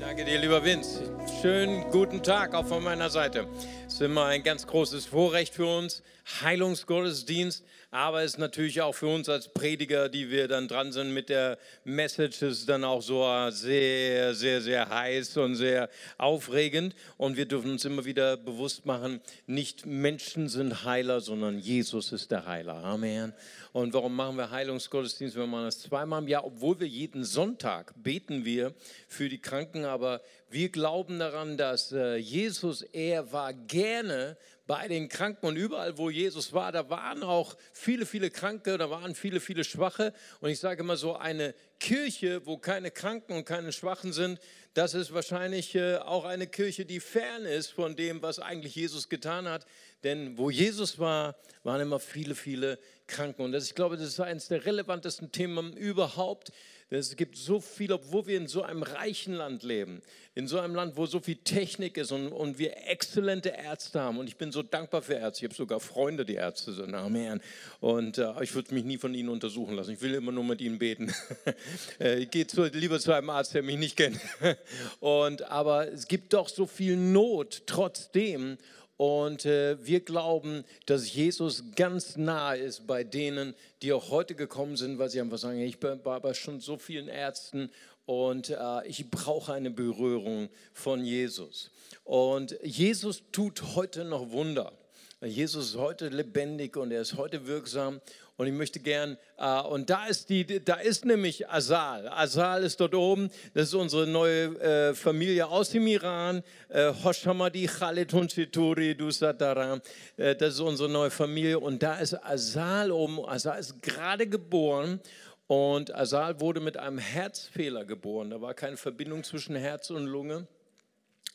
Danke dir, lieber Vince. Schönen guten Tag auch von meiner Seite. Es ist immer ein ganz großes Vorrecht für uns, Heilungsgottesdienst, aber es ist natürlich auch für uns als Prediger, die wir dann dran sind mit der Message, ist dann auch so sehr, sehr, sehr heiß und sehr aufregend. Und wir dürfen uns immer wieder bewusst machen, nicht Menschen sind Heiler, sondern Jesus ist der Heiler. Amen. Und warum machen wir Heilungsgottesdienst? Wir machen das zweimal im Jahr, obwohl wir jeden Sonntag beten wir für die Kranken, aber wir glauben daran, dass äh, Jesus, er war gerne bei den Kranken und überall, wo Jesus war, da waren auch viele, viele Kranke, da waren viele, viele Schwache. Und ich sage immer so, eine Kirche, wo keine Kranken und keine Schwachen sind, das ist wahrscheinlich äh, auch eine Kirche, die fern ist von dem, was eigentlich Jesus getan hat. Denn wo Jesus war, waren immer viele, viele Kranken. Und das, ich glaube, das ist eines der relevantesten Themen überhaupt es gibt so viel, obwohl wir in so einem reichen Land leben, in so einem Land, wo so viel Technik ist und, und wir exzellente Ärzte haben. Und ich bin so dankbar für Ärzte. Ich habe sogar Freunde, die Ärzte sind. Amen. Und äh, ich würde mich nie von ihnen untersuchen lassen. Ich will immer nur mit ihnen beten. Äh, ich gehe zu, lieber zu einem Arzt, der mich nicht kennt. und, aber es gibt doch so viel Not trotzdem. Und äh, wir glauben, dass Jesus ganz nah ist bei denen, die auch heute gekommen sind, weil sie einfach sagen, ich war bei schon so vielen Ärzten und äh, ich brauche eine Berührung von Jesus. Und Jesus tut heute noch Wunder. Jesus ist heute lebendig und er ist heute wirksam. Und ich möchte gern, äh, und da ist, die, da ist nämlich Asal. Asal ist dort oben. Das ist unsere neue äh, Familie aus dem Iran. Äh, Hoshamadi Khalid Hunchituri Dusataram. Äh, das ist unsere neue Familie. Und da ist Asal oben. Asal ist gerade geboren. Und Asal wurde mit einem Herzfehler geboren. Da war keine Verbindung zwischen Herz und Lunge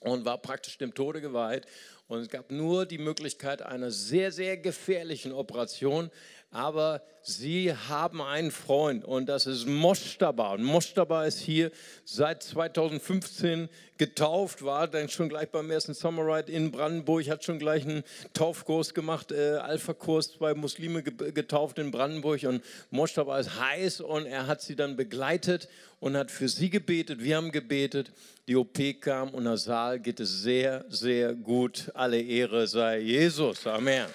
und war praktisch dem Tode geweiht. Und es gab nur die Möglichkeit einer sehr, sehr gefährlichen Operation. Aber sie haben einen Freund und das ist Mostaba. Und Mostaba ist hier seit 2015 getauft, war dann schon gleich beim ersten Summer Ride in Brandenburg, hat schon gleich einen Taufkurs gemacht, äh, Alpha-Kurs, zwei Muslime getauft in Brandenburg. Und Mostaba ist heiß und er hat sie dann begleitet und hat für sie gebetet. Wir haben gebetet. Die OP kam und der Saal geht es sehr, sehr gut. Alle Ehre sei Jesus. Amen.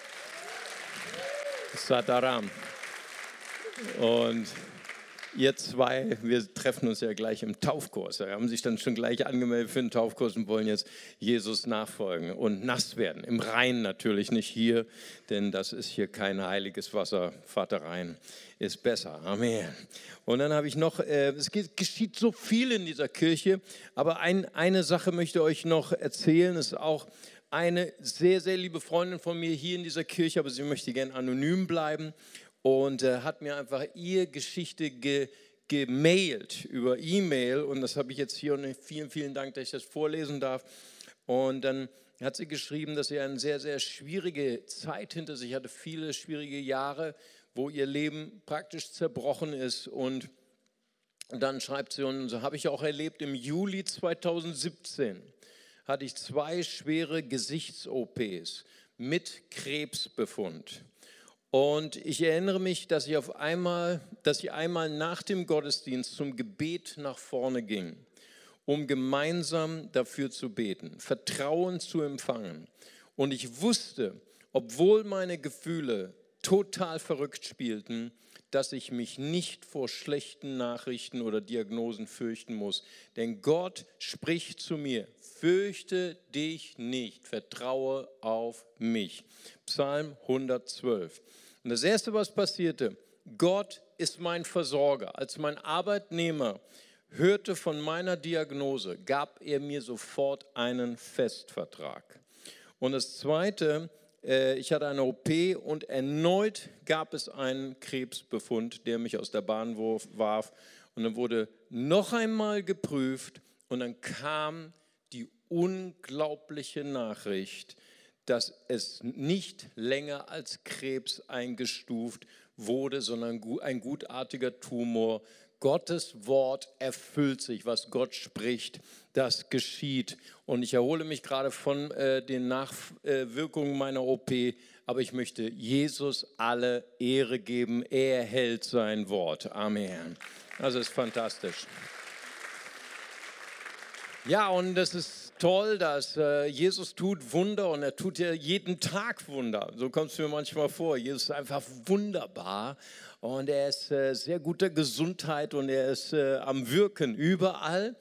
Sataram. Und ihr zwei, wir treffen uns ja gleich im Taufkurs. Sie haben sich dann schon gleich angemeldet für den Taufkurs und wollen jetzt Jesus nachfolgen und nass werden. Im Rhein natürlich, nicht hier, denn das ist hier kein heiliges Wasser. Vater Rhein ist besser. Amen. Und dann habe ich noch, äh, es geschieht so viel in dieser Kirche, aber ein, eine Sache möchte ich euch noch erzählen, ist auch eine sehr, sehr liebe Freundin von mir hier in dieser Kirche, aber sie möchte gerne anonym bleiben und äh, hat mir einfach ihre Geschichte ge, gemailt über E-Mail und das habe ich jetzt hier und vielen, vielen Dank, dass ich das vorlesen darf. Und dann hat sie geschrieben, dass sie eine sehr, sehr schwierige Zeit hinter sich hatte, viele schwierige Jahre, wo ihr Leben praktisch zerbrochen ist und dann schreibt sie, und so habe ich auch erlebt im Juli 2017 hatte ich zwei schwere Gesichts-OPs mit Krebsbefund. Und ich erinnere mich, dass ich auf einmal, dass ich einmal nach dem Gottesdienst zum Gebet nach vorne ging, um gemeinsam dafür zu beten, Vertrauen zu empfangen. Und ich wusste, obwohl meine Gefühle total verrückt spielten, dass ich mich nicht vor schlechten Nachrichten oder Diagnosen fürchten muss. Denn Gott spricht zu mir, fürchte dich nicht, vertraue auf mich. Psalm 112. Und das Erste, was passierte, Gott ist mein Versorger. Als mein Arbeitnehmer hörte von meiner Diagnose, gab er mir sofort einen Festvertrag. Und das Zweite, ich hatte eine OP und erneut gab es einen Krebsbefund, der mich aus der Bahn warf. Und dann wurde noch einmal geprüft und dann kam die unglaubliche Nachricht, dass es nicht länger als Krebs eingestuft wurde, sondern ein gutartiger Tumor Gottes Wort erfüllt sich, was Gott spricht, das geschieht. Und ich erhole mich gerade von äh, den Nachwirkungen meiner OP, aber ich möchte Jesus alle Ehre geben. Er hält sein Wort. Amen. Das ist fantastisch. Ja, und es ist toll, dass äh, Jesus tut Wunder und er tut ja jeden Tag Wunder. So kommt es mir manchmal vor. Jesus ist einfach wunderbar und er ist äh, sehr guter Gesundheit und er ist äh, am Wirken überall.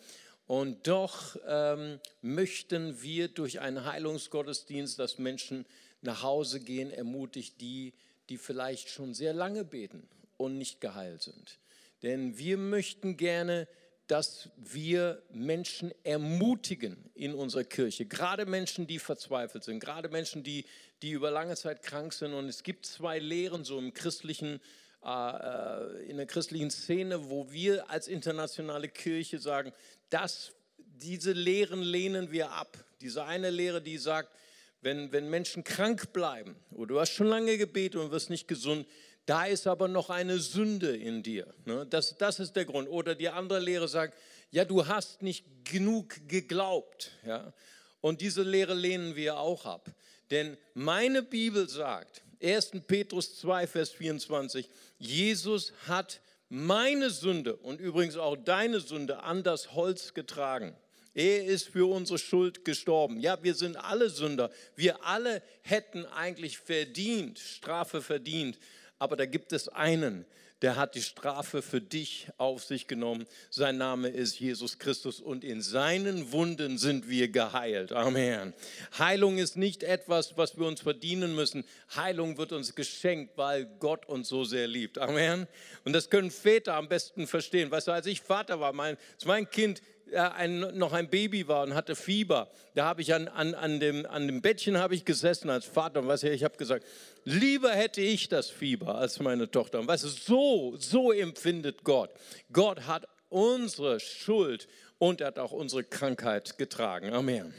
Und doch ähm, möchten wir durch einen Heilungsgottesdienst, dass Menschen nach Hause gehen, ermutigt die, die vielleicht schon sehr lange beten und nicht geheilt sind. Denn wir möchten gerne dass wir Menschen ermutigen in unserer Kirche, gerade Menschen, die verzweifelt sind, gerade Menschen, die, die über lange Zeit krank sind. Und es gibt zwei Lehren so im christlichen, äh, äh, in der christlichen Szene, wo wir als internationale Kirche sagen, dass diese Lehren lehnen wir ab. Diese eine Lehre, die sagt, wenn, wenn Menschen krank bleiben oder du hast schon lange gebetet und wirst nicht gesund, da ist aber noch eine Sünde in dir. Ne? Das, das ist der Grund. Oder die andere Lehre sagt, ja, du hast nicht genug geglaubt. Ja? Und diese Lehre lehnen wir auch ab. Denn meine Bibel sagt, 1. Petrus 2, Vers 24, Jesus hat meine Sünde und übrigens auch deine Sünde an das Holz getragen. Er ist für unsere Schuld gestorben. Ja, wir sind alle Sünder. Wir alle hätten eigentlich verdient, Strafe verdient aber da gibt es einen, der hat die Strafe für dich auf sich genommen. Sein Name ist Jesus Christus und in seinen Wunden sind wir geheilt. Amen. Heilung ist nicht etwas, was wir uns verdienen müssen. Heilung wird uns geschenkt, weil Gott uns so sehr liebt. Amen. Und das können Väter am besten verstehen. Weißt du, als ich Vater war, mein, mein Kind ein, noch ein Baby war und hatte Fieber, da habe ich an, an, an, dem, an dem Bettchen habe ich gesessen als Vater und du, ich habe gesagt, lieber hätte ich das Fieber als meine Tochter. Und weißt du, so, so empfindet Gott. Gott hat unsere Schuld und er hat auch unsere Krankheit getragen. Amen.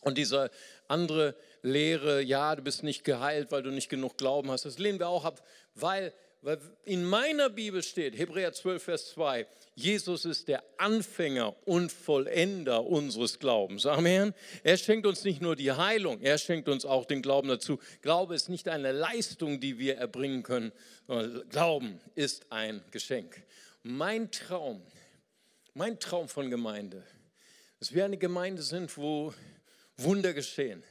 Und diese andere Lehre, ja, du bist nicht geheilt, weil du nicht genug Glauben hast, das lehnen wir auch ab, weil weil in meiner Bibel steht, Hebräer 12, Vers 2, Jesus ist der Anfänger und Vollender unseres Glaubens. Amen. Er schenkt uns nicht nur die Heilung, er schenkt uns auch den Glauben dazu. Glaube ist nicht eine Leistung, die wir erbringen können, sondern Glauben ist ein Geschenk. Mein Traum, mein Traum von Gemeinde, dass wir eine Gemeinde sind, wo Wunder geschehen,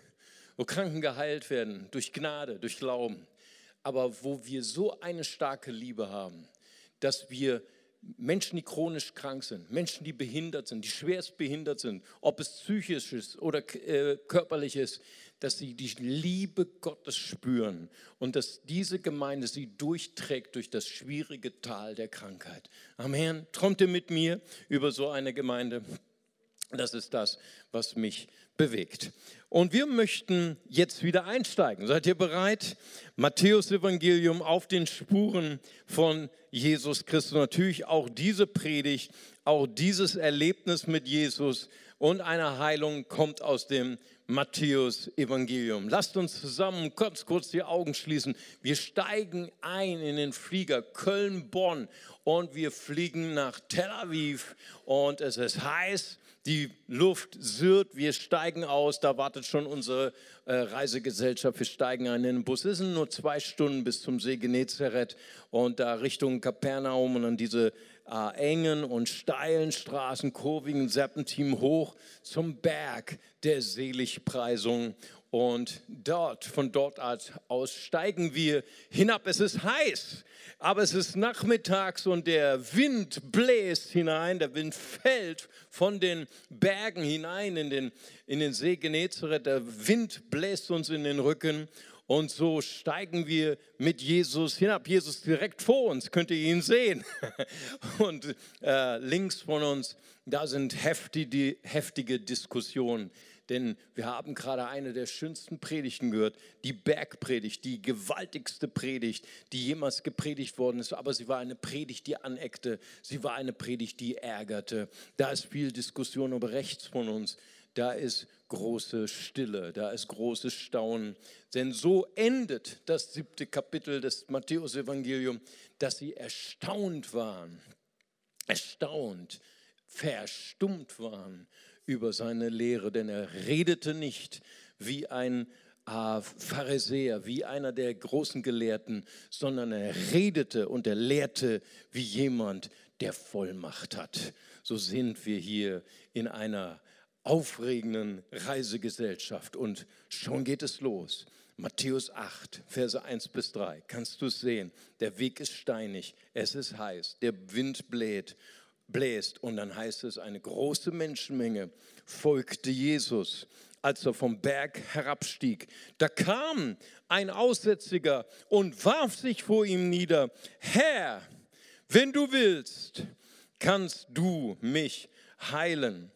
wo Kranken geheilt werden durch Gnade, durch Glauben aber wo wir so eine starke Liebe haben, dass wir Menschen, die chronisch krank sind, Menschen, die behindert sind, die schwerst behindert sind, ob es psychisch ist oder äh, körperlich ist, dass sie die Liebe Gottes spüren und dass diese Gemeinde sie durchträgt durch das schwierige Tal der Krankheit. Amen. Träumt ihr mit mir über so eine Gemeinde? Das ist das, was mich bewegt. Und wir möchten jetzt wieder einsteigen. Seid ihr bereit? Matthäus Evangelium auf den Spuren von Jesus Christus. Natürlich auch diese Predigt, auch dieses Erlebnis mit Jesus und eine Heilung kommt aus dem Matthäus Evangelium. Lasst uns zusammen kurz, kurz die Augen schließen. Wir steigen ein in den Flieger Köln-Bonn und wir fliegen nach Tel Aviv und es ist heiß die Luft sirrt, wir steigen aus, da wartet schon unsere äh, Reisegesellschaft, wir steigen ein in den Bus. Es sind nur zwei Stunden bis zum See Genezareth und da Richtung Kapernaum und dann diese äh, engen und steilen Straßen, kurvigen Serpentin hoch zum Berg der Seligpreisung. Und dort, von dort aus steigen wir hinab. Es ist heiß, aber es ist nachmittags und der Wind bläst hinein, der Wind fällt von den Bergen hinein in den, in den See Genezareth. Der Wind bläst uns in den Rücken und so steigen wir mit Jesus hinab. Jesus direkt vor uns, könnt ihr ihn sehen. Und äh, links von uns, da sind heftige, heftige Diskussionen. Denn wir haben gerade eine der schönsten Predigten gehört, die Bergpredigt, die gewaltigste Predigt, die jemals gepredigt worden ist. Aber sie war eine Predigt, die aneckte. Sie war eine Predigt, die ärgerte. Da ist viel Diskussion, aber rechts von uns, da ist große Stille, da ist großes Staunen. Denn so endet das siebte Kapitel des Matthäus-Evangeliums, dass sie erstaunt waren, erstaunt, verstummt waren über seine Lehre, denn er redete nicht wie ein äh, Pharisäer, wie einer der großen Gelehrten, sondern er redete und er lehrte wie jemand, der Vollmacht hat. so sind wir hier in einer aufregenden Reisegesellschaft und schon geht es los. Matthäus 8, Verse 1 bis 3. Kannst du es sehen? Der Weg ist steinig, es ist heiß, der Wind bläht, bläst und dann heißt es, eine große Menschenmenge folgte Jesus, als er vom Berg herabstieg. Da kam ein Aussätziger und warf sich vor ihm nieder. Herr, wenn du willst, kannst du mich heilen.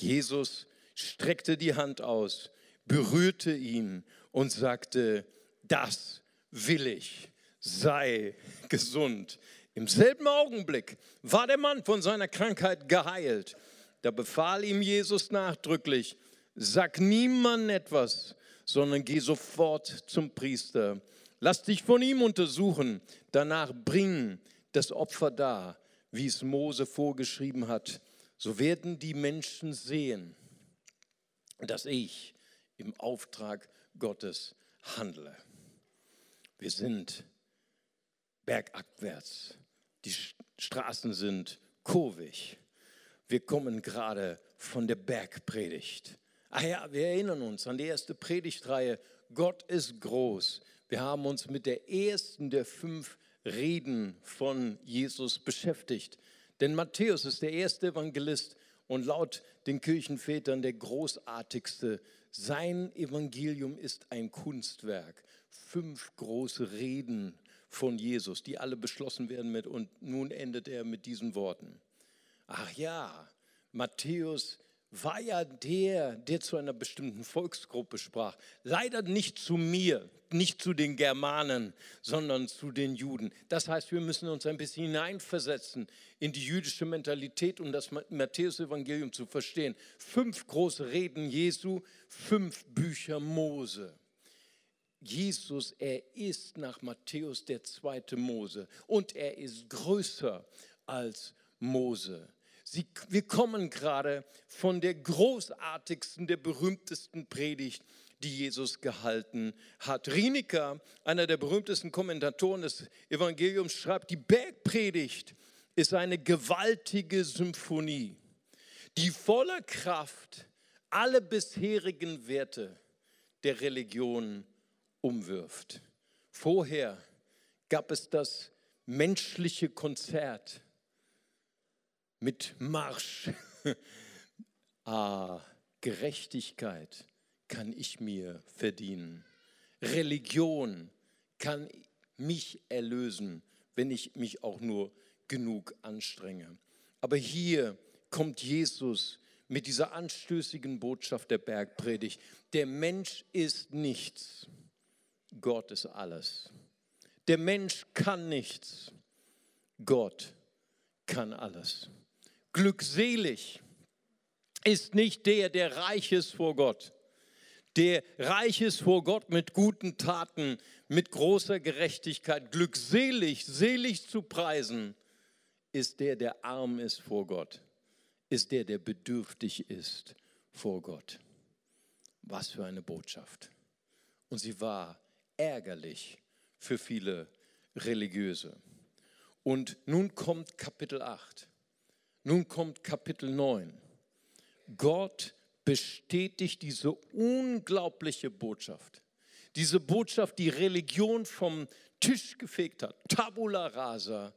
Jesus streckte die Hand aus, berührte ihn und sagte, das will ich, sei gesund. Im selben Augenblick war der Mann von seiner Krankheit geheilt. Da befahl ihm Jesus nachdrücklich, sag niemandem etwas, sondern geh sofort zum Priester. Lass dich von ihm untersuchen, danach bring das Opfer dar, wie es Mose vorgeschrieben hat. So werden die Menschen sehen, dass ich im Auftrag Gottes handle. Wir sind bergabwärts. Die Straßen sind kurvig. Wir kommen gerade von der Bergpredigt. Ah ja, wir erinnern uns an die erste Predigtreihe. Gott ist groß. Wir haben uns mit der ersten der fünf Reden von Jesus beschäftigt. Denn Matthäus ist der erste Evangelist und laut den Kirchenvätern der großartigste sein Evangelium ist ein Kunstwerk. Fünf große Reden von Jesus, die alle beschlossen werden mit, und nun endet er mit diesen Worten. Ach ja, Matthäus war ja der, der zu einer bestimmten Volksgruppe sprach. Leider nicht zu mir, nicht zu den Germanen, sondern zu den Juden. Das heißt, wir müssen uns ein bisschen hineinversetzen in die jüdische Mentalität, um das Matthäus-Evangelium zu verstehen. Fünf große Reden Jesu, fünf Bücher Mose. Jesus, er ist nach Matthäus der zweite Mose und er ist größer als Mose. Sie, wir kommen gerade von der großartigsten, der berühmtesten Predigt, die Jesus gehalten hat. Rienecker, einer der berühmtesten Kommentatoren des Evangeliums, schreibt, die Bergpredigt ist eine gewaltige Symphonie, die voller Kraft alle bisherigen Werte der Religion umwirft. Vorher gab es das menschliche Konzert mit Marsch. ah, Gerechtigkeit kann ich mir verdienen. Religion kann mich erlösen, wenn ich mich auch nur genug anstrenge. Aber hier kommt Jesus mit dieser anstößigen Botschaft der Bergpredigt. Der Mensch ist nichts, Gott ist alles. Der Mensch kann nichts, Gott kann alles. Glückselig ist nicht der, der reich ist vor Gott, der reich ist vor Gott mit guten Taten, mit großer Gerechtigkeit. Glückselig, selig zu preisen, ist der, der arm ist vor Gott, ist der, der bedürftig ist vor Gott. Was für eine Botschaft. Und sie war ärgerlich für viele Religiöse. Und nun kommt Kapitel 8. Nun kommt Kapitel 9. Gott bestätigt diese unglaubliche Botschaft. Diese Botschaft, die Religion vom Tisch gefegt hat. Tabula rasa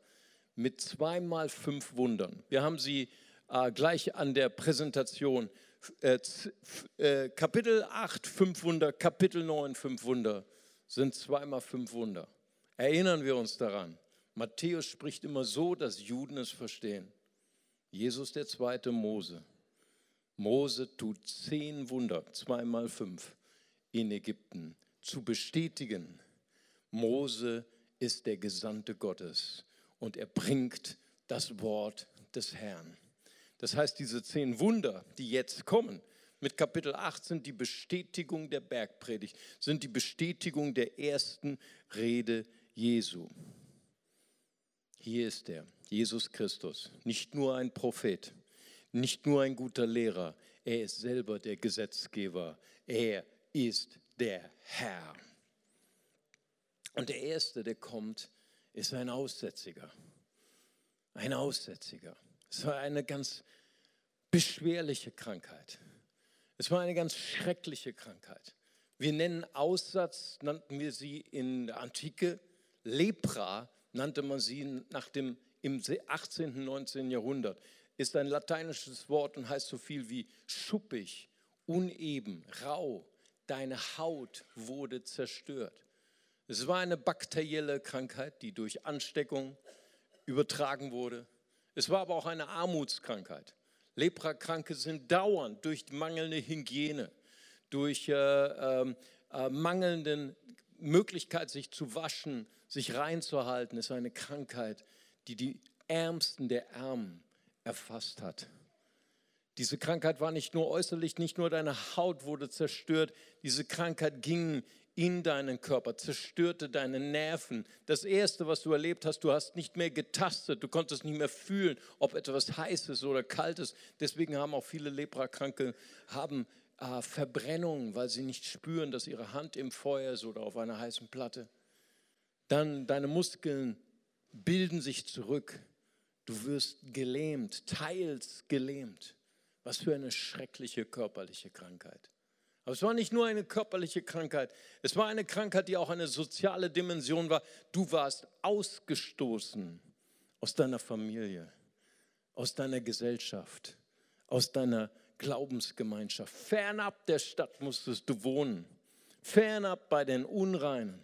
mit zweimal fünf Wundern. Wir haben sie äh, gleich an der Präsentation. Äh, äh, Kapitel 8, fünf Wunder, Kapitel 9, fünf Wunder sind zweimal fünf Wunder. Erinnern wir uns daran. Matthäus spricht immer so, dass Juden es verstehen. Jesus der zweite Mose. Mose tut zehn Wunder, zweimal fünf, in Ägypten, zu bestätigen, Mose ist der Gesandte Gottes und er bringt das Wort des Herrn. Das heißt, diese zehn Wunder, die jetzt kommen, mit Kapitel 8 sind die Bestätigung der Bergpredigt, sind die Bestätigung der ersten Rede Jesu. Hier ist er, Jesus Christus, nicht nur ein Prophet, nicht nur ein guter Lehrer, er ist selber der Gesetzgeber, er ist der Herr. Und der Erste, der kommt, ist ein Aussätziger. Ein Aussätziger. Es war eine ganz beschwerliche Krankheit. Es war eine ganz schreckliche Krankheit. Wir nennen Aussatz, nannten wir sie in der Antike, Lepra nannte man sie nach dem, im 18. und 19. Jahrhundert. Ist ein lateinisches Wort und heißt so viel wie schuppig, uneben, rau. Deine Haut wurde zerstört. Es war eine bakterielle Krankheit, die durch Ansteckung übertragen wurde. Es war aber auch eine Armutskrankheit. Leprakranke sind dauernd durch mangelnde Hygiene, durch äh, ähm, äh, mangelnde Möglichkeit, sich zu waschen, sich reinzuhalten, ist eine Krankheit, die die Ärmsten der Ärmen erfasst hat. Diese Krankheit war nicht nur äußerlich, nicht nur deine Haut wurde zerstört, diese Krankheit ging in deinen Körper, zerstörte deine Nerven. Das Erste, was du erlebt hast, du hast nicht mehr getastet, du konntest nicht mehr fühlen, ob etwas heiß ist oder kalt ist. Deswegen haben auch viele Leprakranke haben äh, Verbrennungen, weil sie nicht spüren, dass ihre Hand im Feuer ist oder auf einer heißen Platte. Dann deine Muskeln bilden sich zurück. Du wirst gelähmt, teils gelähmt. Was für eine schreckliche körperliche Krankheit. Aber es war nicht nur eine körperliche Krankheit, es war eine Krankheit, die auch eine soziale Dimension war. Du warst ausgestoßen aus deiner Familie, aus deiner Gesellschaft, aus deiner Glaubensgemeinschaft. Fernab der Stadt musstest du wohnen, fernab bei den Unreinen.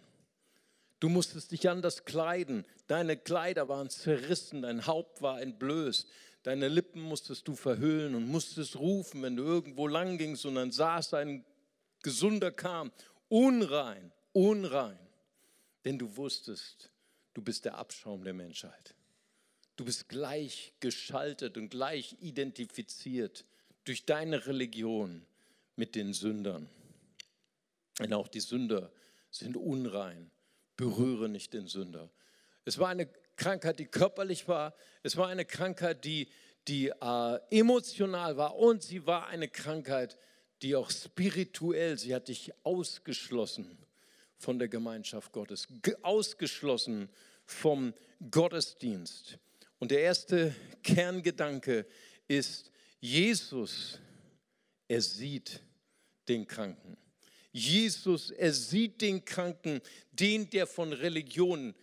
Du musstest dich anders kleiden. Deine Kleider waren zerrissen, dein Haupt war entblößt. Deine Lippen musstest du verhüllen und musstest rufen, wenn du irgendwo lang gingst und dann saß ein Gesunder kam. Unrein, unrein. Denn du wusstest, du bist der Abschaum der Menschheit. Du bist gleich geschaltet und gleich identifiziert durch deine Religion mit den Sündern. Denn auch die Sünder sind unrein. Berühre nicht den Sünder. Es war eine Krankheit, die körperlich war. Es war eine Krankheit, die, die äh, emotional war. Und sie war eine Krankheit, die auch spirituell, sie hat dich ausgeschlossen von der Gemeinschaft Gottes, ausgeschlossen vom Gottesdienst. Und der erste Kerngedanke ist, Jesus, er sieht den Kranken. Jesus, er sieht den Kranken, den, der von Religion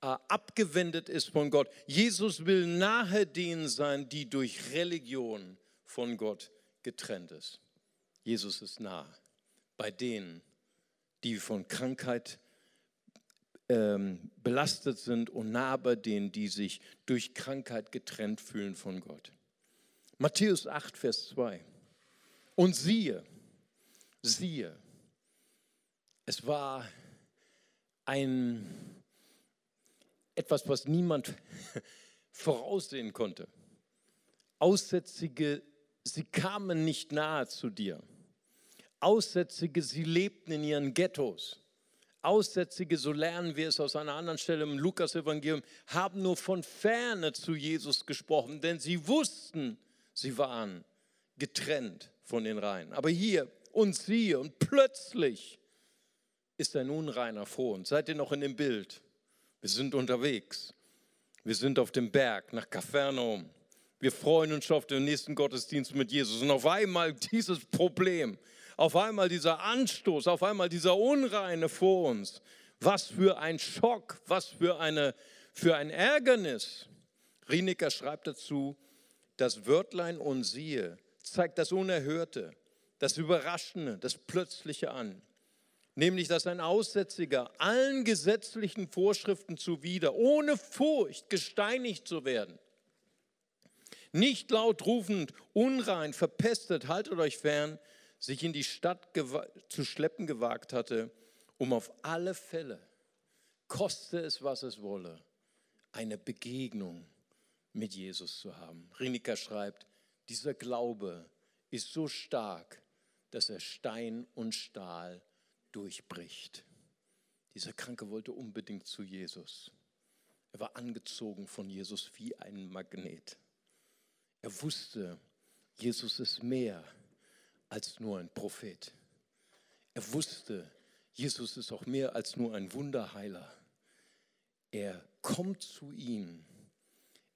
äh, abgewendet ist von Gott. Jesus will nahe denen sein, die durch Religion von Gott getrennt ist. Jesus ist nah bei denen, die von Krankheit ähm, belastet sind und nah bei denen, die sich durch Krankheit getrennt fühlen von Gott. Matthäus 8, Vers 2. Und siehe, siehe, es war ein etwas, was niemand voraussehen konnte. Aussätzige, sie kamen nicht nahe zu dir. Aussätzige, sie lebten in ihren Ghettos. Aussätzige, so lernen wir es aus einer anderen Stelle im Lukas-Evangelium, haben nur von ferne zu Jesus gesprochen, denn sie wussten, sie waren getrennt von den Reinen. Aber hier und siehe, und plötzlich ist ein Unreiner vor uns. Seid ihr noch in dem Bild? Wir sind unterwegs. Wir sind auf dem Berg nach Kapernaum. Wir freuen uns schon auf den nächsten Gottesdienst mit Jesus. Und auf einmal dieses Problem auf einmal dieser Anstoß, auf einmal dieser Unreine vor uns. Was für ein Schock, was für, eine, für ein Ärgernis. Rienecker schreibt dazu, das Wörtlein und siehe zeigt das Unerhörte, das Überraschende, das Plötzliche an. Nämlich, dass ein Aussätziger allen gesetzlichen Vorschriften zuwider, ohne Furcht gesteinigt zu werden, nicht laut rufend, unrein, verpestet, haltet euch fern, sich in die Stadt zu schleppen gewagt hatte, um auf alle Fälle, koste es, was es wolle, eine Begegnung mit Jesus zu haben. Rinika schreibt, dieser Glaube ist so stark, dass er Stein und Stahl durchbricht. Dieser Kranke wollte unbedingt zu Jesus. Er war angezogen von Jesus wie ein Magnet. Er wusste, Jesus ist mehr als nur ein Prophet. Er wusste, Jesus ist auch mehr als nur ein Wunderheiler. Er kommt zu ihm.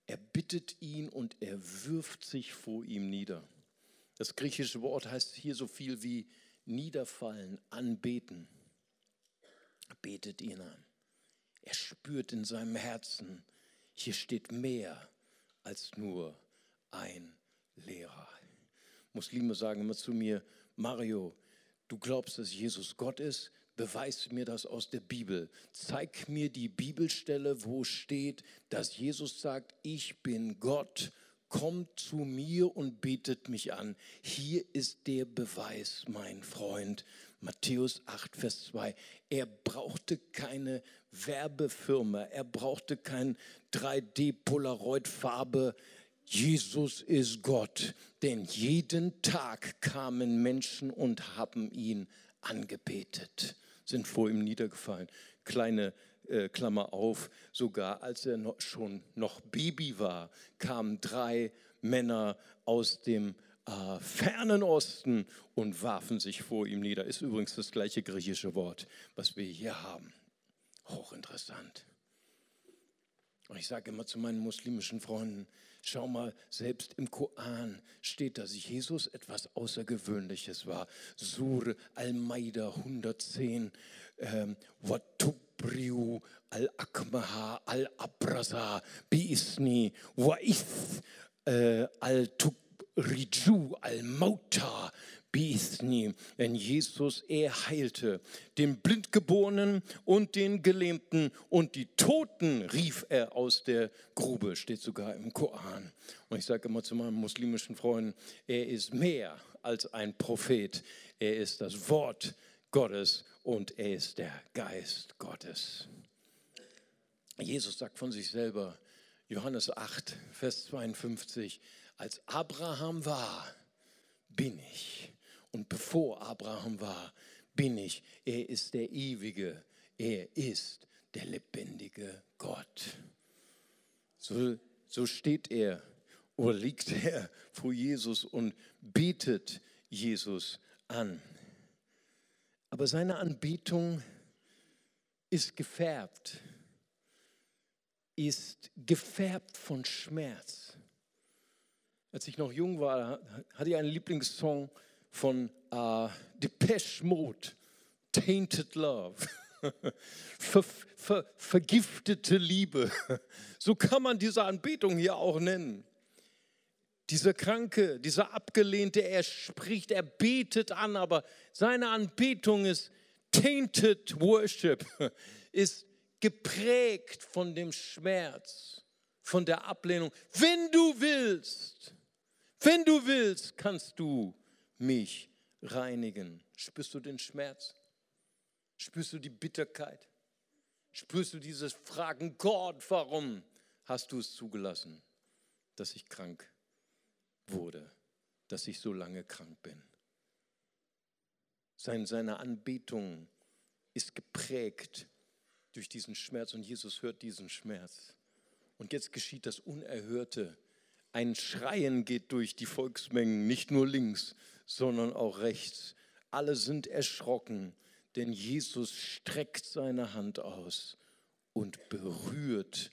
Er bittet ihn und er wirft sich vor ihm nieder. Das griechische Wort heißt hier so viel wie niederfallen, anbeten. Er betet ihn an. Er spürt in seinem Herzen, hier steht mehr als nur ein Lehrer. Muslime sagen immer zu mir, Mario, du glaubst, dass Jesus Gott ist? Beweis mir das aus der Bibel. Zeig mir die Bibelstelle, wo steht, dass Jesus sagt, ich bin Gott, kommt zu mir und betet mich an. Hier ist der Beweis, mein Freund. Matthäus 8, Vers 2. Er brauchte keine Werbefirma, er brauchte kein 3D-Polaroid-Farbe. Jesus ist Gott, denn jeden Tag kamen Menschen und haben ihn angebetet sind vor ihm niedergefallen. Kleine äh, Klammer auf, sogar als er noch, schon noch Baby war, kamen drei Männer aus dem äh, fernen Osten und warfen sich vor ihm nieder. Ist übrigens das gleiche griechische Wort, was wir hier haben. Hochinteressant. Und ich sage immer zu meinen muslimischen Freunden, schau mal, selbst im Koran steht, dass Jesus etwas Außergewöhnliches war. Sur al-Maida 110, ähm, Watubriu al-Akmaha al-Abrasa bi'isni wa'ith äh, al-Tubriju al-Mauta Bisni, denn Jesus, er heilte den Blindgeborenen und den Gelähmten und die Toten rief er aus der Grube, steht sogar im Koran. Und ich sage immer zu meinen muslimischen Freunden, er ist mehr als ein Prophet, er ist das Wort Gottes und er ist der Geist Gottes. Jesus sagt von sich selber, Johannes 8, Vers 52, als Abraham war, bin ich. Und bevor Abraham war, bin ich. Er ist der ewige, er ist der lebendige Gott. So, so steht er oder liegt er vor Jesus und betet Jesus an. Aber seine Anbetung ist gefärbt, ist gefärbt von Schmerz. Als ich noch jung war, hatte ich einen Lieblingssong, von äh, Depeche Mode, Tainted Love. Ver, ver, vergiftete Liebe. So kann man diese Anbetung hier auch nennen. Dieser Kranke, dieser Abgelehnte, er spricht, er betet an, aber seine Anbetung ist tainted worship, ist geprägt von dem Schmerz, von der Ablehnung. Wenn du willst, wenn du willst, kannst du mich reinigen. Spürst du den Schmerz? Spürst du die Bitterkeit? Spürst du dieses Fragen, Gott, warum hast du es zugelassen, dass ich krank wurde, dass ich so lange krank bin? Seine Anbetung ist geprägt durch diesen Schmerz und Jesus hört diesen Schmerz. Und jetzt geschieht das Unerhörte. Ein Schreien geht durch die Volksmengen, nicht nur links, sondern auch rechts. Alle sind erschrocken, denn Jesus streckt seine Hand aus und berührt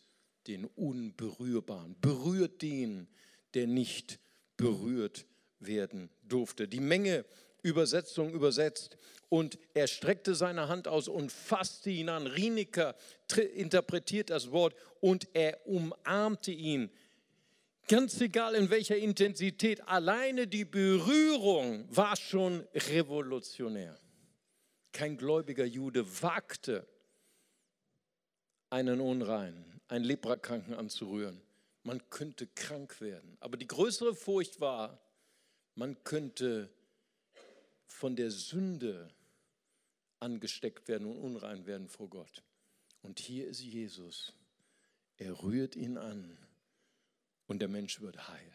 den Unberührbaren, berührt den, der nicht berührt werden durfte. Die Menge Übersetzung übersetzt und er streckte seine Hand aus und fasste ihn an. Rienecker interpretiert das Wort und er umarmte ihn. Ganz egal in welcher Intensität, alleine die Berührung war schon revolutionär. Kein gläubiger Jude wagte, einen Unreinen, einen Leprakranken anzurühren. Man könnte krank werden. Aber die größere Furcht war, man könnte von der Sünde angesteckt werden und unrein werden vor Gott. Und hier ist Jesus. Er rührt ihn an und der Mensch wird heil.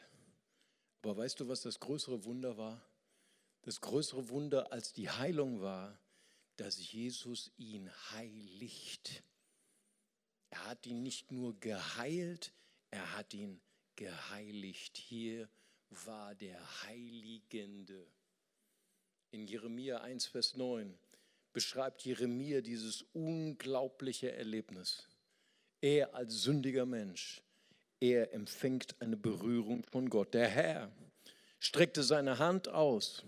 Aber weißt du, was das größere Wunder war? Das größere Wunder als die Heilung war, dass Jesus ihn heiligt. Er hat ihn nicht nur geheilt, er hat ihn geheiligt. Hier war der Heiligende. In Jeremia 1, Vers 9 beschreibt Jeremia dieses unglaubliche Erlebnis. Er als sündiger Mensch er empfängt eine Berührung von Gott. Der Herr streckte seine Hand aus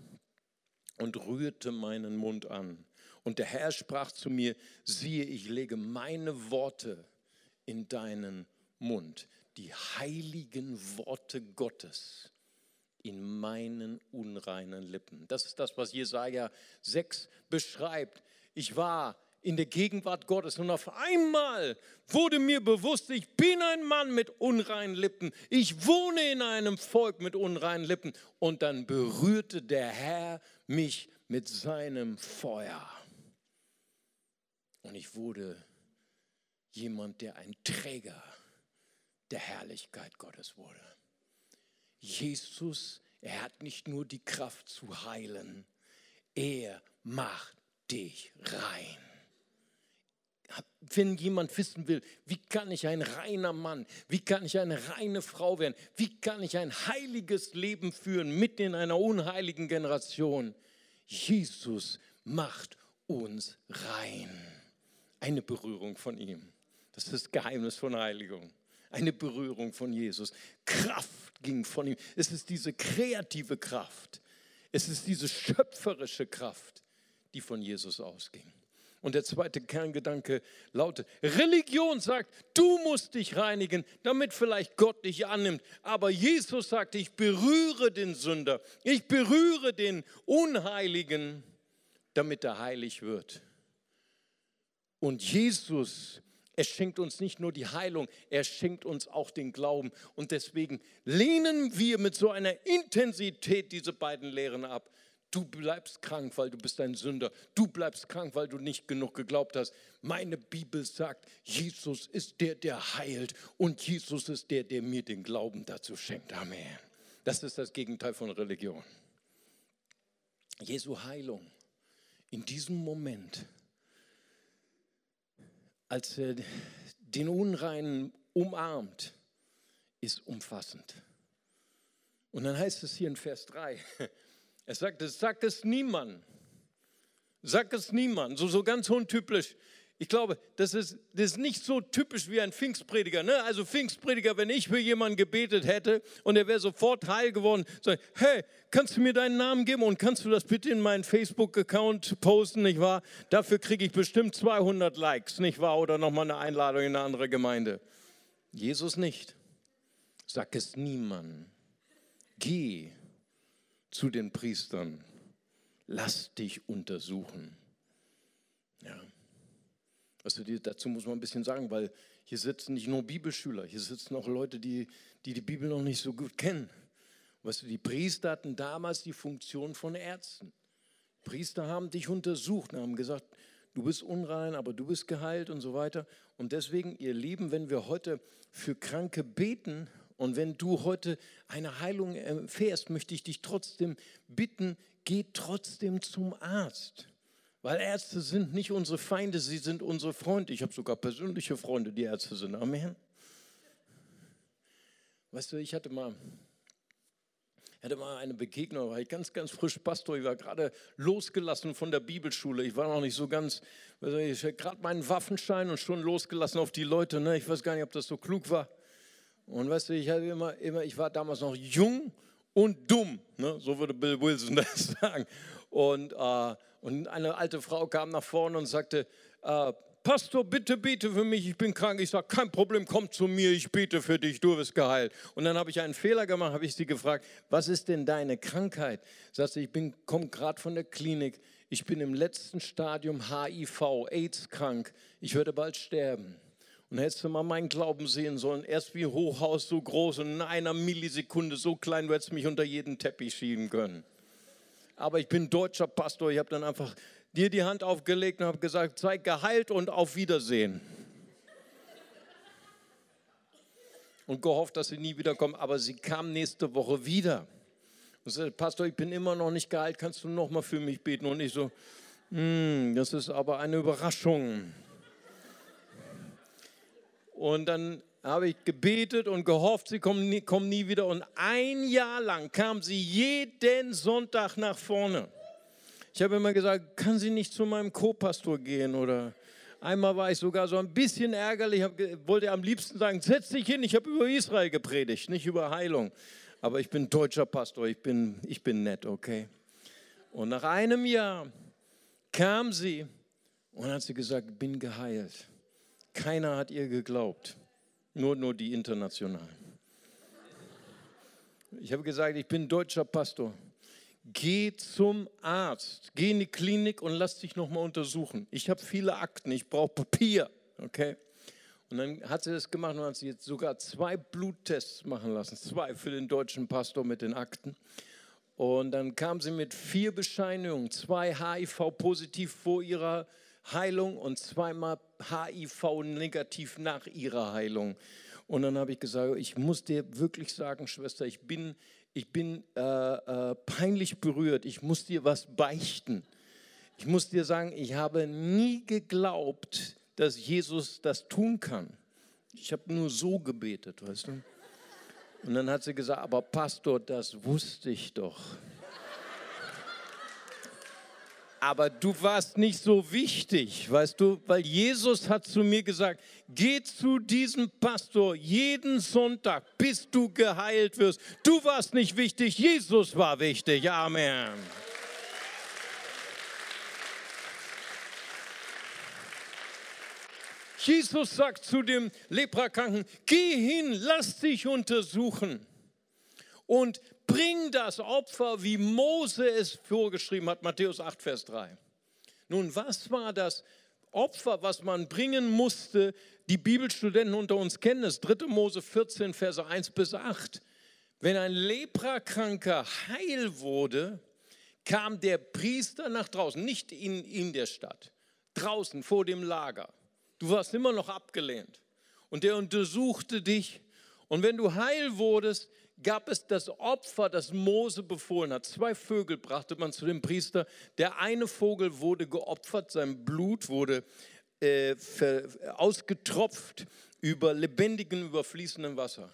und rührte meinen Mund an. Und der Herr sprach zu mir, siehe, ich lege meine Worte in deinen Mund, die heiligen Worte Gottes in meinen unreinen Lippen. Das ist das, was Jesaja 6 beschreibt. Ich war in der Gegenwart Gottes. Und auf einmal wurde mir bewusst, ich bin ein Mann mit unreinen Lippen. Ich wohne in einem Volk mit unreinen Lippen. Und dann berührte der Herr mich mit seinem Feuer. Und ich wurde jemand, der ein Träger der Herrlichkeit Gottes wurde. Jesus, er hat nicht nur die Kraft zu heilen, er macht dich rein wenn jemand wissen will, wie kann ich ein reiner Mann, wie kann ich eine reine Frau werden, wie kann ich ein heiliges Leben führen mitten in einer unheiligen Generation, Jesus macht uns rein. Eine Berührung von ihm. Das ist das Geheimnis von Heiligung. Eine Berührung von Jesus. Kraft ging von ihm. Es ist diese kreative Kraft. Es ist diese schöpferische Kraft, die von Jesus ausging. Und der zweite Kerngedanke lautet, Religion sagt, du musst dich reinigen, damit vielleicht Gott dich annimmt. Aber Jesus sagt, ich berühre den Sünder, ich berühre den Unheiligen, damit er heilig wird. Und Jesus, er schenkt uns nicht nur die Heilung, er schenkt uns auch den Glauben. Und deswegen lehnen wir mit so einer Intensität diese beiden Lehren ab. Du bleibst krank, weil du bist ein Sünder. Du bleibst krank, weil du nicht genug geglaubt hast. Meine Bibel sagt, Jesus ist der, der heilt und Jesus ist der, der mir den Glauben dazu schenkt. Amen. Das ist das Gegenteil von Religion. Jesu Heilung in diesem Moment, als er den Unreinen umarmt, ist umfassend. Und dann heißt es hier in Vers 3, er sagte, sag es niemand. Sag es niemand. So, so ganz untypisch. Ich glaube, das ist, das ist nicht so typisch wie ein Pfingstprediger. Ne? Also Pfingstprediger, wenn ich für jemanden gebetet hätte und er wäre sofort heil geworden, sag, hey, kannst du mir deinen Namen geben und kannst du das bitte in meinen Facebook-Account posten, nicht wahr? Dafür kriege ich bestimmt 200 Likes, nicht wahr? Oder nochmal eine Einladung in eine andere Gemeinde. Jesus nicht. Sag es niemandem. Geh zu den Priestern, lass dich untersuchen. Ja. Also dazu muss man ein bisschen sagen, weil hier sitzen nicht nur Bibelschüler, hier sitzen auch Leute, die, die die Bibel noch nicht so gut kennen. Weißt du, die Priester hatten damals die Funktion von Ärzten. Priester haben dich untersucht und haben gesagt, du bist unrein, aber du bist geheilt und so weiter. Und deswegen, ihr Lieben, wenn wir heute für Kranke beten und wenn du heute eine Heilung erfährst, möchte ich dich trotzdem bitten, geh trotzdem zum Arzt. Weil Ärzte sind nicht unsere Feinde, sie sind unsere Freunde. Ich habe sogar persönliche Freunde, die Ärzte sind. Amen. Weißt du, ich hatte mal, hatte mal eine Begegnung, war ich ganz, ganz frisch Pastor. Ich war gerade losgelassen von der Bibelschule. Ich war noch nicht so ganz, ich hatte gerade meinen Waffenschein und schon losgelassen auf die Leute. Ne? Ich weiß gar nicht, ob das so klug war. Und weißt du, ich, hatte immer, immer, ich war damals noch jung und dumm, ne? so würde Bill Wilson das sagen. Und, äh, und eine alte Frau kam nach vorne und sagte, äh, Pastor, bitte bete für mich, ich bin krank. Ich sage, kein Problem, komm zu mir, ich bete für dich, du wirst geheilt. Und dann habe ich einen Fehler gemacht, habe ich sie gefragt, was ist denn deine Krankheit? Sagst du, ich komme gerade von der Klinik, ich bin im letzten Stadium HIV, AIDS krank, ich werde bald sterben. Und hättest du mal meinen Glauben sehen sollen, erst wie Hochhaus so groß und in einer Millisekunde so klein, du hättest mich unter jeden Teppich schieben können. Aber ich bin deutscher Pastor, ich habe dann einfach dir die Hand aufgelegt und habe gesagt, sei geheilt und auf Wiedersehen. Und gehofft, dass sie nie wiederkommen. Aber sie kam nächste Woche wieder. Und sagte, Pastor, ich bin immer noch nicht geheilt, kannst du noch mal für mich beten? Und ich so, hm, das ist aber eine Überraschung. Und dann habe ich gebetet und gehofft, sie kommen nie, kommen nie wieder. Und ein Jahr lang kam sie jeden Sonntag nach vorne. Ich habe immer gesagt, kann sie nicht zu meinem Co-Pastor gehen oder Einmal war ich sogar so ein bisschen ärgerlich, hab, wollte am liebsten sagen, setz dich hin, ich habe über Israel gepredigt, nicht über Heilung. Aber ich bin deutscher Pastor, ich bin, ich bin nett, okay? Und nach einem Jahr kam sie und hat sie gesagt, bin geheilt. Keiner hat ihr geglaubt, nur, nur die Internationalen. Ich habe gesagt, ich bin deutscher Pastor. Geh zum Arzt, geh in die Klinik und lass dich nochmal untersuchen. Ich habe viele Akten, ich brauche Papier. Okay? Und dann hat sie das gemacht und hat sie jetzt sogar zwei Bluttests machen lassen. Zwei für den deutschen Pastor mit den Akten. Und dann kam sie mit vier Bescheinigungen, zwei HIV-positiv vor ihrer Heilung und zweimal HIV-negativ nach ihrer Heilung. Und dann habe ich gesagt, ich muss dir wirklich sagen, Schwester, ich bin ich bin äh, äh, peinlich berührt, ich muss dir was beichten. Ich muss dir sagen, ich habe nie geglaubt, dass Jesus das tun kann. Ich habe nur so gebetet, weißt du? Und dann hat sie gesagt, aber Pastor, das wusste ich doch aber du warst nicht so wichtig, weißt du, weil Jesus hat zu mir gesagt, geh zu diesem Pastor jeden Sonntag, bis du geheilt wirst. Du warst nicht wichtig, Jesus war wichtig. Amen. Jesus sagt zu dem Leprakranken, geh hin, lass dich untersuchen und bring das Opfer, wie Mose es vorgeschrieben hat, Matthäus 8, Vers 3. Nun, was war das Opfer, was man bringen musste? Die Bibelstudenten unter uns kennen es, 3. Mose 14, Verse 1 bis 8. Wenn ein Leprakranker heil wurde, kam der Priester nach draußen, nicht in, in der Stadt, draußen vor dem Lager. Du warst immer noch abgelehnt. Und der untersuchte dich. Und wenn du heil wurdest, gab es das Opfer, das Mose befohlen hat. Zwei Vögel brachte man zu dem Priester. Der eine Vogel wurde geopfert, sein Blut wurde äh, ausgetropft über lebendigem, überfließendem Wasser.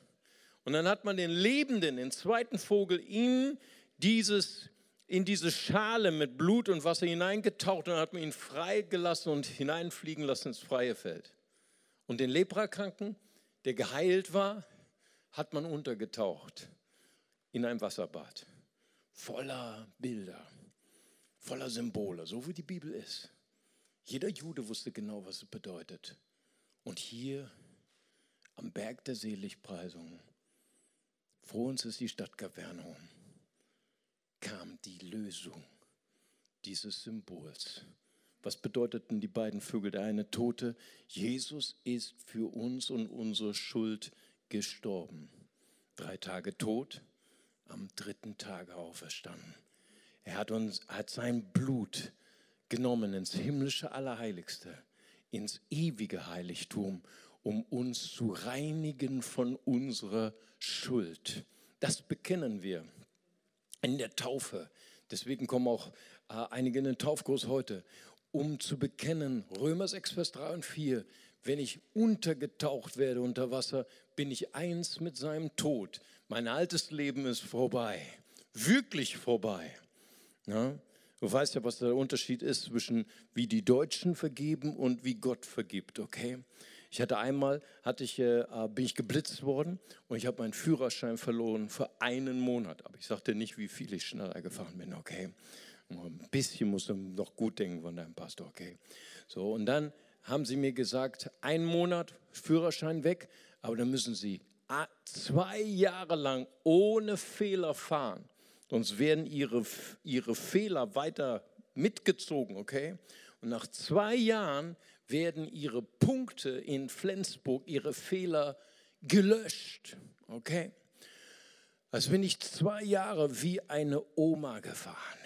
Und dann hat man den Lebenden, den zweiten Vogel, in, dieses, in diese Schale mit Blut und Wasser hineingetaucht und hat man ihn freigelassen und hineinfliegen lassen ins freie Feld. Und den Leprakranken, der geheilt war, hat man untergetaucht in ein Wasserbad. Voller Bilder, voller Symbole, so wie die Bibel ist. Jeder Jude wusste genau, was es bedeutet. Und hier am Berg der Seligpreisung, vor uns ist die Stadt Kapernaum, kam die Lösung dieses Symbols. Was bedeuteten die beiden Vögel? Der eine Tote, Jesus ist für uns und unsere Schuld gestorben. Drei Tage tot, am dritten Tage auferstanden. Er hat uns, hat sein Blut genommen ins himmlische Allerheiligste, ins ewige Heiligtum, um uns zu reinigen von unserer Schuld. Das bekennen wir in der Taufe. Deswegen kommen auch äh, einige in den Taufkurs heute, um zu bekennen, Römer 6, Vers 3 und 4, wenn ich untergetaucht werde unter Wasser, bin ich eins mit seinem Tod. Mein altes Leben ist vorbei, wirklich vorbei. Ja? Du weißt ja, was der Unterschied ist zwischen wie die Deutschen vergeben und wie Gott vergibt, okay? Ich hatte einmal, hatte ich, äh, bin ich geblitzt worden und ich habe meinen Führerschein verloren für einen Monat. Aber ich sagte nicht, wie viel ich schneller gefahren bin, okay? Ein bisschen musst du noch gut denken von deinem Pastor, okay? So, und dann haben sie mir gesagt, ein Monat Führerschein weg, aber dann müssen sie zwei Jahre lang ohne Fehler fahren. Sonst werden ihre, ihre Fehler weiter mitgezogen, okay? Und nach zwei Jahren werden ihre Punkte in Flensburg, ihre Fehler gelöscht, okay? Also bin ich zwei Jahre wie eine Oma gefahren.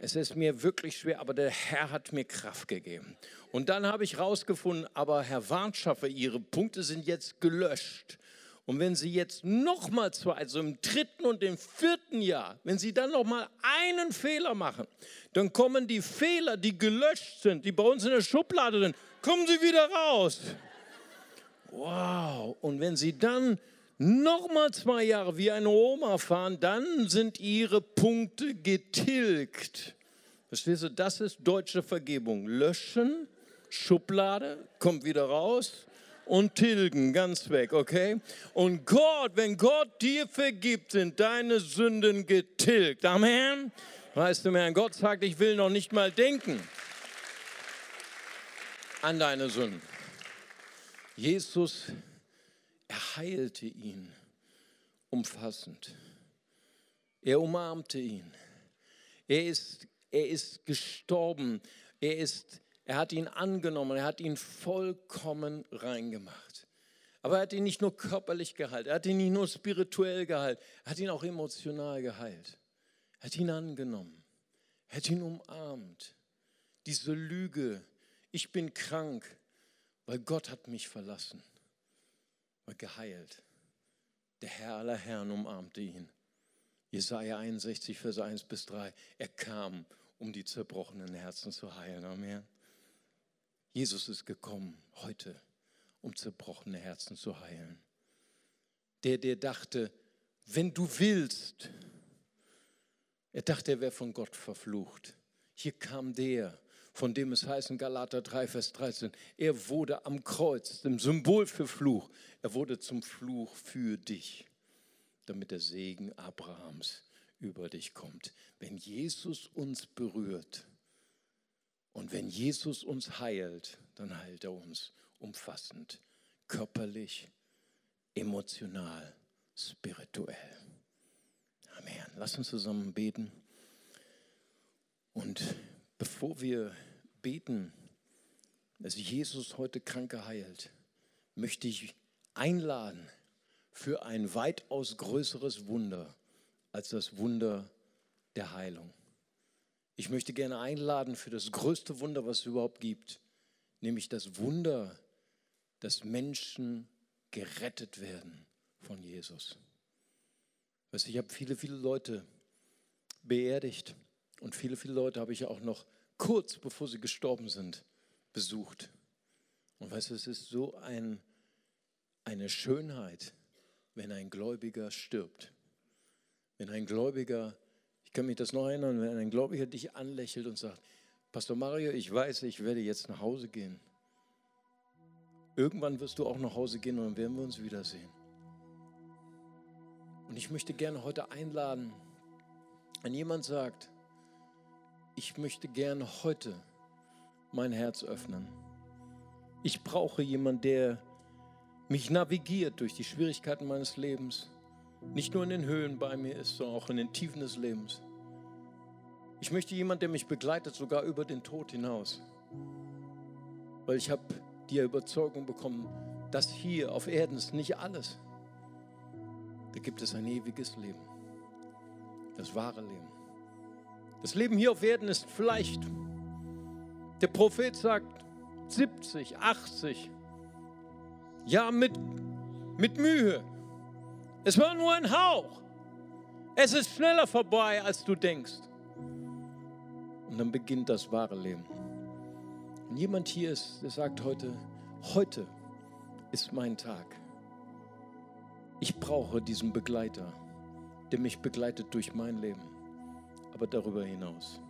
Es ist mir wirklich schwer, aber der Herr hat mir Kraft gegeben. Und dann habe ich herausgefunden, aber Herr Warnschaffer, Ihre Punkte sind jetzt gelöscht. Und wenn Sie jetzt nochmal zwei, also im dritten und im vierten Jahr, wenn Sie dann nochmal einen Fehler machen, dann kommen die Fehler, die gelöscht sind, die bei uns in der Schublade sind, kommen sie wieder raus. Wow. Und wenn Sie dann nochmal zwei Jahre wie eine Oma fahren, dann sind ihre Punkte getilgt. Verstehst du, das ist deutsche Vergebung. Löschen Schublade, kommt wieder raus und tilgen, ganz weg, okay? Und Gott, wenn Gott dir vergibt, sind deine Sünden getilgt. Amen. Weißt du, mein Gott sagt, ich will noch nicht mal denken an deine Sünden. Jesus, er heilte ihn umfassend. Er umarmte ihn. Er ist, er ist gestorben. Er, ist, er hat ihn angenommen. Er hat ihn vollkommen reingemacht. Aber er hat ihn nicht nur körperlich geheilt. Er hat ihn nicht nur spirituell geheilt. Er hat ihn auch emotional geheilt. Er hat ihn angenommen. Er hat ihn umarmt. Diese Lüge, ich bin krank, weil Gott hat mich verlassen, war geheilt. Der Herr aller Herren umarmte ihn. Jesaja 61, Vers 1 bis 3. Er kam, um die zerbrochenen Herzen zu heilen. Amen. Jesus ist gekommen heute, um zerbrochene Herzen zu heilen. Der, der dachte, wenn du willst, er dachte, er wäre von Gott verflucht. Hier kam der, von dem es heißt in Galater 3, Vers 13, er wurde am Kreuz, dem Symbol für Fluch, er wurde zum Fluch für dich, damit der Segen Abrahams über dich kommt. Wenn Jesus uns berührt und wenn Jesus uns heilt, dann heilt er uns umfassend, körperlich, emotional, spirituell. Amen. Lass uns zusammen beten. Und bevor wir beten, dass Jesus heute Kranke heilt, möchte ich einladen für ein weitaus größeres Wunder als das Wunder der Heilung. Ich möchte gerne einladen für das größte Wunder, was es überhaupt gibt, nämlich das Wunder, dass Menschen gerettet werden von Jesus. Ich habe viele, viele Leute beerdigt und viele, viele Leute habe ich auch noch kurz bevor sie gestorben sind, besucht. Und weißt du, es ist so ein, eine Schönheit, wenn ein Gläubiger stirbt. Wenn ein Gläubiger, ich kann mich das noch erinnern, wenn ein Gläubiger dich anlächelt und sagt, Pastor Mario, ich weiß, ich werde jetzt nach Hause gehen. Irgendwann wirst du auch nach Hause gehen und dann werden wir uns wiedersehen. Und ich möchte gerne heute einladen, wenn jemand sagt, ich möchte gerne heute mein Herz öffnen. Ich brauche jemanden, der mich navigiert durch die Schwierigkeiten meines Lebens. Nicht nur in den Höhen bei mir ist, sondern auch in den Tiefen des Lebens. Ich möchte jemanden, der mich begleitet, sogar über den Tod hinaus. Weil ich habe die Überzeugung bekommen, dass hier auf Erden ist nicht alles. Da gibt es ein ewiges Leben. Das wahre Leben. Das Leben hier auf Erden ist vielleicht, der Prophet sagt, 70, 80. Ja, mit, mit Mühe. Es war nur ein Hauch. Es ist schneller vorbei, als du denkst. Und dann beginnt das wahre Leben. Und jemand hier ist, der sagt heute, heute ist mein Tag. Ich brauche diesen Begleiter, der mich begleitet durch mein Leben aber darüber hinaus.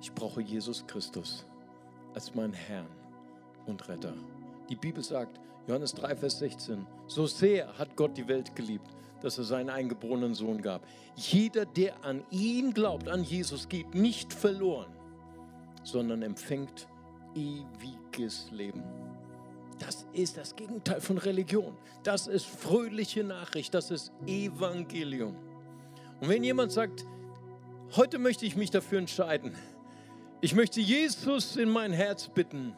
Ich brauche Jesus Christus als meinen Herrn und Retter. Die Bibel sagt, Johannes 3, Vers 16, so sehr hat Gott die Welt geliebt, dass er seinen eingeborenen Sohn gab. Jeder, der an ihn glaubt, an Jesus, geht nicht verloren, sondern empfängt ewiges Leben. Das ist das Gegenteil von Religion. Das ist fröhliche Nachricht. Das ist Evangelium. Und wenn jemand sagt, Heute möchte ich mich dafür entscheiden. Ich möchte Jesus in mein Herz bitten,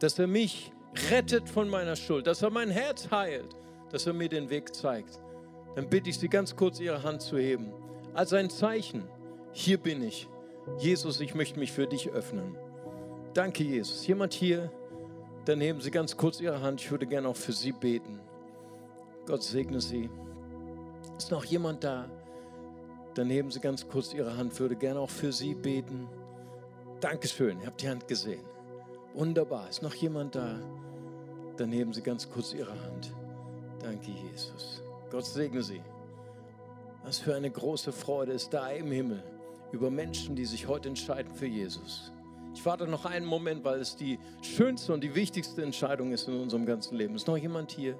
dass er mich rettet von meiner Schuld, dass er mein Herz heilt, dass er mir den Weg zeigt. Dann bitte ich Sie ganz kurz, Ihre Hand zu heben. Als ein Zeichen, hier bin ich. Jesus, ich möchte mich für dich öffnen. Danke, Jesus. Jemand hier? Dann heben Sie ganz kurz Ihre Hand. Ich würde gerne auch für Sie beten. Gott segne Sie. Ist noch jemand da? Dann heben Sie ganz kurz Ihre Hand. Würde gerne auch für Sie beten. Dankeschön, ihr habt die Hand gesehen. Wunderbar. Ist noch jemand da? Dann heben Sie ganz kurz Ihre Hand. Danke, Jesus. Gott segne Sie. Was für eine große Freude ist da im Himmel über Menschen, die sich heute entscheiden für Jesus. Ich warte noch einen Moment, weil es die schönste und die wichtigste Entscheidung ist in unserem ganzen Leben. Ist noch jemand hier?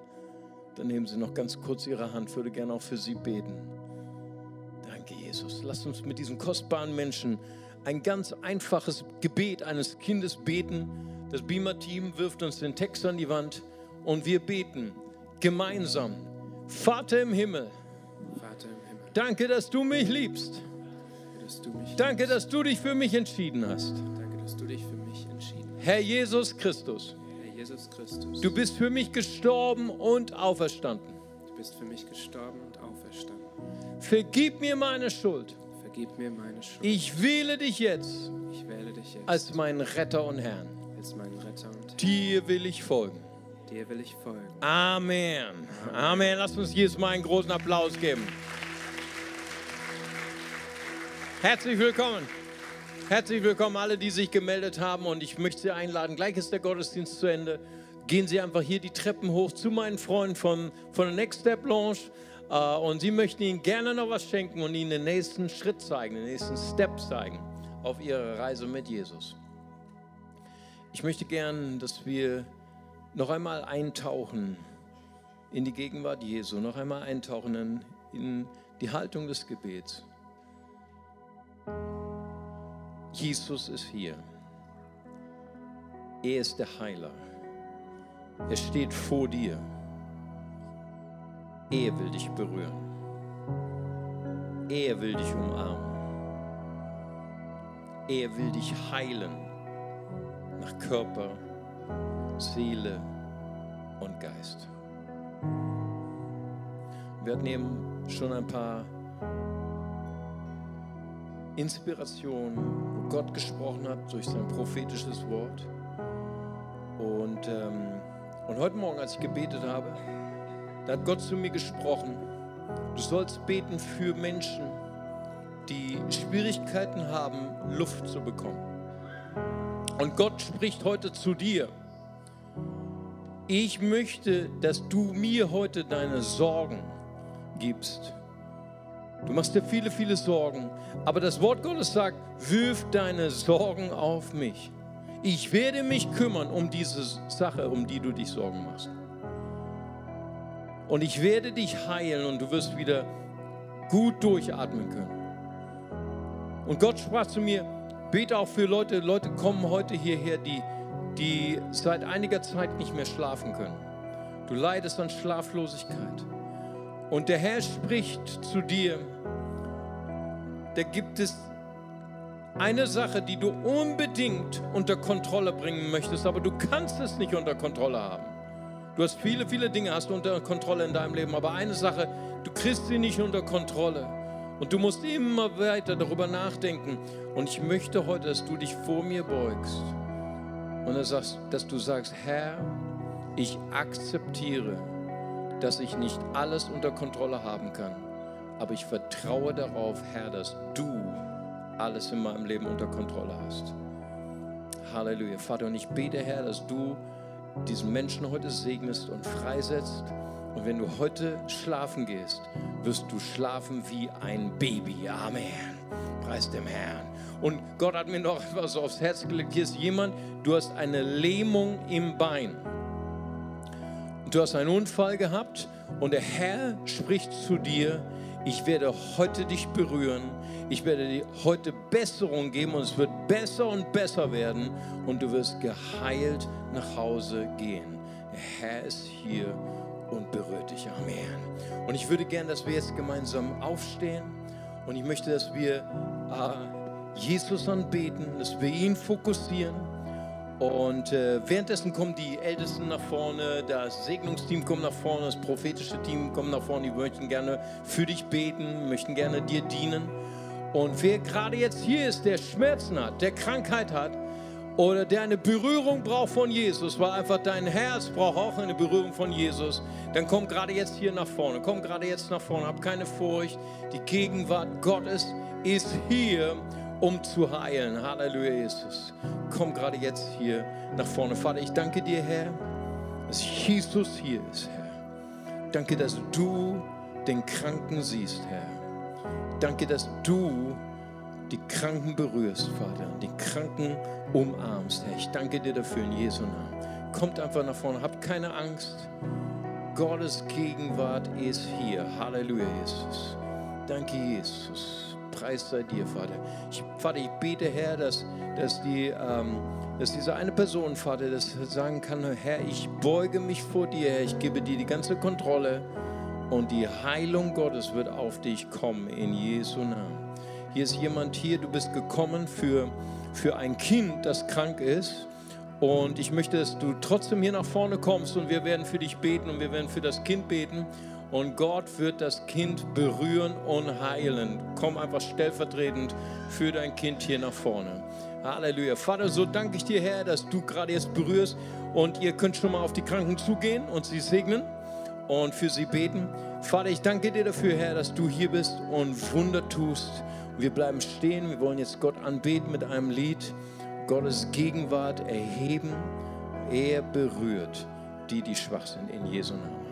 Dann nehmen Sie noch ganz kurz Ihre Hand. Würde gerne auch für Sie beten. Danke, Jesus. Lasst uns mit diesen kostbaren Menschen ein ganz einfaches Gebet eines Kindes beten. Das Beamer-Team wirft uns den Text an die Wand und wir beten gemeinsam. Vater im Himmel, Vater im Himmel, danke, dass du mich liebst. dass du mich Danke, dass du dich für mich entschieden hast. Danke, dass du dich für mich entschieden hast. Herr Jesus Christus, Herr Jesus Christus, du bist für mich gestorben und auferstanden. du bist für mich gestorben und auferstanden. Vergib mir meine Schuld. Vergib mir meine Schuld. Ich wähle dich jetzt Ich wähle dich jetzt als meinen Retter und Herrn. als meinen Retter und Herr. Dir will ich folgen. Dir will ich folgen. Amen. Amen. Lass uns Jesus mal einen großen Applaus geben. Herzlich willkommen. Herzlich willkommen alle, die sich gemeldet haben und ich möchte Sie einladen. Gleich ist der Gottesdienst zu Ende. Gehen Sie einfach hier die Treppen hoch zu meinen Freunden von, von der Next Step Lounge und Sie möchten Ihnen gerne noch was schenken und Ihnen den nächsten Schritt zeigen, den nächsten Step zeigen auf Ihrer Reise mit Jesus. Ich möchte gern, dass wir noch einmal eintauchen in die Gegenwart Jesu, noch einmal eintauchen in, in die Haltung des Gebets. Jesus ist hier. Er ist der Heiler. Er steht vor dir. Er will dich berühren. Er will dich umarmen. Er will dich heilen nach Körper, Seele und Geist. Wir hatten eben schon ein paar Inspirationen, wo Gott gesprochen hat durch sein prophetisches Wort. Und, ähm, und heute Morgen, als ich gebetet habe, da hat Gott zu mir gesprochen. Du sollst beten für Menschen, die Schwierigkeiten haben, Luft zu bekommen. Und Gott spricht heute zu dir. Ich möchte, dass du mir heute deine Sorgen gibst. Du machst dir viele, viele Sorgen. Aber das Wort Gottes sagt, wirf deine Sorgen auf mich. Ich werde mich kümmern um diese Sache, um die du dich Sorgen machst. Und ich werde dich heilen und du wirst wieder gut durchatmen können. Und Gott sprach zu mir, bete auch für Leute, Leute kommen heute hierher, die, die seit einiger Zeit nicht mehr schlafen können. Du leidest an Schlaflosigkeit. Und der Herr spricht zu dir, da gibt es eine Sache, die du unbedingt unter Kontrolle bringen möchtest, aber du kannst es nicht unter Kontrolle haben. Du hast viele, viele Dinge hast du unter Kontrolle in deinem Leben, aber eine Sache, du kriegst sie nicht unter Kontrolle. Und du musst immer weiter darüber nachdenken. Und ich möchte heute, dass du dich vor mir beugst und dass, dass du sagst, Herr, ich akzeptiere, dass ich nicht alles unter Kontrolle haben kann. Aber ich vertraue darauf, Herr, dass du alles in meinem Leben unter Kontrolle hast. Halleluja. Vater, und ich bete, Herr, dass du diesen Menschen heute segnest und freisetzt. Und wenn du heute schlafen gehst, wirst du schlafen wie ein Baby. Amen. Preis dem Herrn. Und Gott hat mir noch etwas aufs Herz gelegt. Hier ist jemand, du hast eine Lähmung im Bein. Du hast einen Unfall gehabt und der Herr spricht zu dir, ich werde heute dich berühren, ich werde dir heute Besserung geben und es wird besser und besser werden und du wirst geheilt nach Hause gehen. Der Herr ist hier und berührt dich. Amen. Und ich würde gern, dass wir jetzt gemeinsam aufstehen und ich möchte, dass wir äh, Jesus anbeten, dass wir ihn fokussieren. Und äh, währenddessen kommen die Ältesten nach vorne, das Segnungsteam kommt nach vorne, das prophetische Team kommt nach vorne. Die möchten gerne für dich beten, möchten gerne dir dienen. Und wer gerade jetzt hier ist, der Schmerzen hat, der Krankheit hat oder der eine Berührung braucht von Jesus, weil einfach dein Herz braucht auch eine Berührung von Jesus, dann komm gerade jetzt hier nach vorne. Komm gerade jetzt nach vorne. Hab keine Furcht. Die Gegenwart Gottes ist hier um zu heilen. Halleluja, Jesus. Komm gerade jetzt hier nach vorne. Vater, ich danke dir, Herr, dass Jesus hier ist, Herr. Danke, dass du den Kranken siehst, Herr. Danke, dass du die Kranken berührst, Vater, die Kranken umarmst, Herr. Ich danke dir dafür in Jesu Namen. Kommt einfach nach vorne, habt keine Angst. Gottes Gegenwart ist hier. Halleluja, Jesus. Danke, Jesus. Preis sei dir, Vater. Ich, Vater, ich bete, Herr, dass, dass, die, ähm, dass diese eine Person, Vater, das sagen kann, Herr, ich beuge mich vor dir, Herr, ich gebe dir die ganze Kontrolle und die Heilung Gottes wird auf dich kommen in Jesu Namen. Hier ist jemand hier, du bist gekommen für, für ein Kind, das krank ist. Und ich möchte, dass du trotzdem hier nach vorne kommst und wir werden für dich beten und wir werden für das Kind beten. Und Gott wird das Kind berühren und heilen. Komm einfach stellvertretend für dein Kind hier nach vorne. Halleluja. Vater, so danke ich dir, Herr, dass du gerade jetzt berührst. Und ihr könnt schon mal auf die Kranken zugehen und sie segnen und für sie beten. Vater, ich danke dir dafür, Herr, dass du hier bist und Wunder tust. Wir bleiben stehen. Wir wollen jetzt Gott anbeten mit einem Lied. Gottes Gegenwart erheben. Er berührt die, die schwach sind, in Jesu Namen.